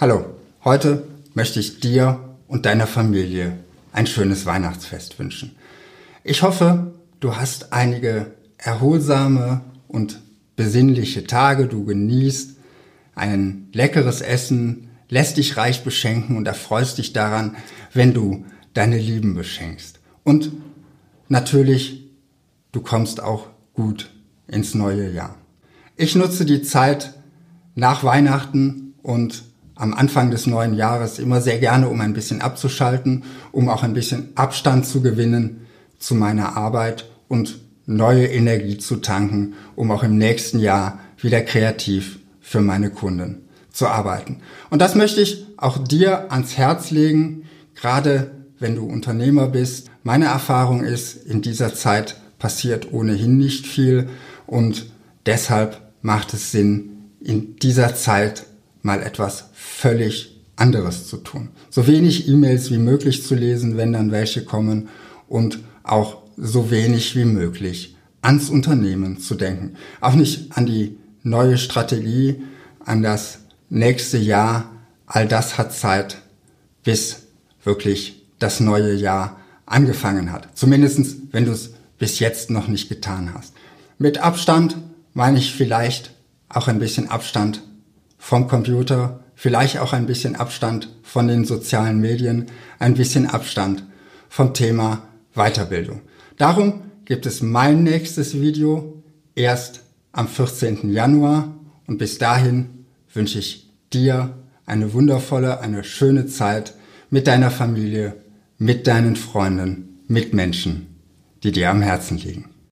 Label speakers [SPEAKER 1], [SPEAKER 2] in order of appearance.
[SPEAKER 1] Hallo, heute möchte ich dir und deiner Familie ein schönes Weihnachtsfest wünschen. Ich hoffe, du hast einige erholsame und besinnliche Tage, du genießt ein leckeres Essen, lässt dich reich beschenken und erfreust dich daran, wenn du deine Lieben beschenkst. Und natürlich, du kommst auch gut ins neue Jahr. Ich nutze die Zeit nach Weihnachten und am Anfang des neuen Jahres immer sehr gerne, um ein bisschen abzuschalten, um auch ein bisschen Abstand zu gewinnen zu meiner Arbeit und neue Energie zu tanken, um auch im nächsten Jahr wieder kreativ für meine Kunden zu arbeiten. Und das möchte ich auch dir ans Herz legen, gerade wenn du Unternehmer bist. Meine Erfahrung ist, in dieser Zeit passiert ohnehin nicht viel und deshalb macht es Sinn, in dieser Zeit mal etwas völlig anderes zu tun. So wenig E-Mails wie möglich zu lesen, wenn dann welche kommen und auch so wenig wie möglich ans Unternehmen zu denken. Auch nicht an die neue Strategie, an das nächste Jahr. All das hat Zeit, bis wirklich das neue Jahr angefangen hat. Zumindestens, wenn du es bis jetzt noch nicht getan hast. Mit Abstand meine ich vielleicht auch ein bisschen Abstand vom Computer, vielleicht auch ein bisschen Abstand von den sozialen Medien, ein bisschen Abstand vom Thema Weiterbildung. Darum gibt es mein nächstes Video erst am 14. Januar und bis dahin wünsche ich dir eine wundervolle, eine schöne Zeit mit deiner Familie, mit deinen Freunden, mit Menschen, die dir am Herzen liegen.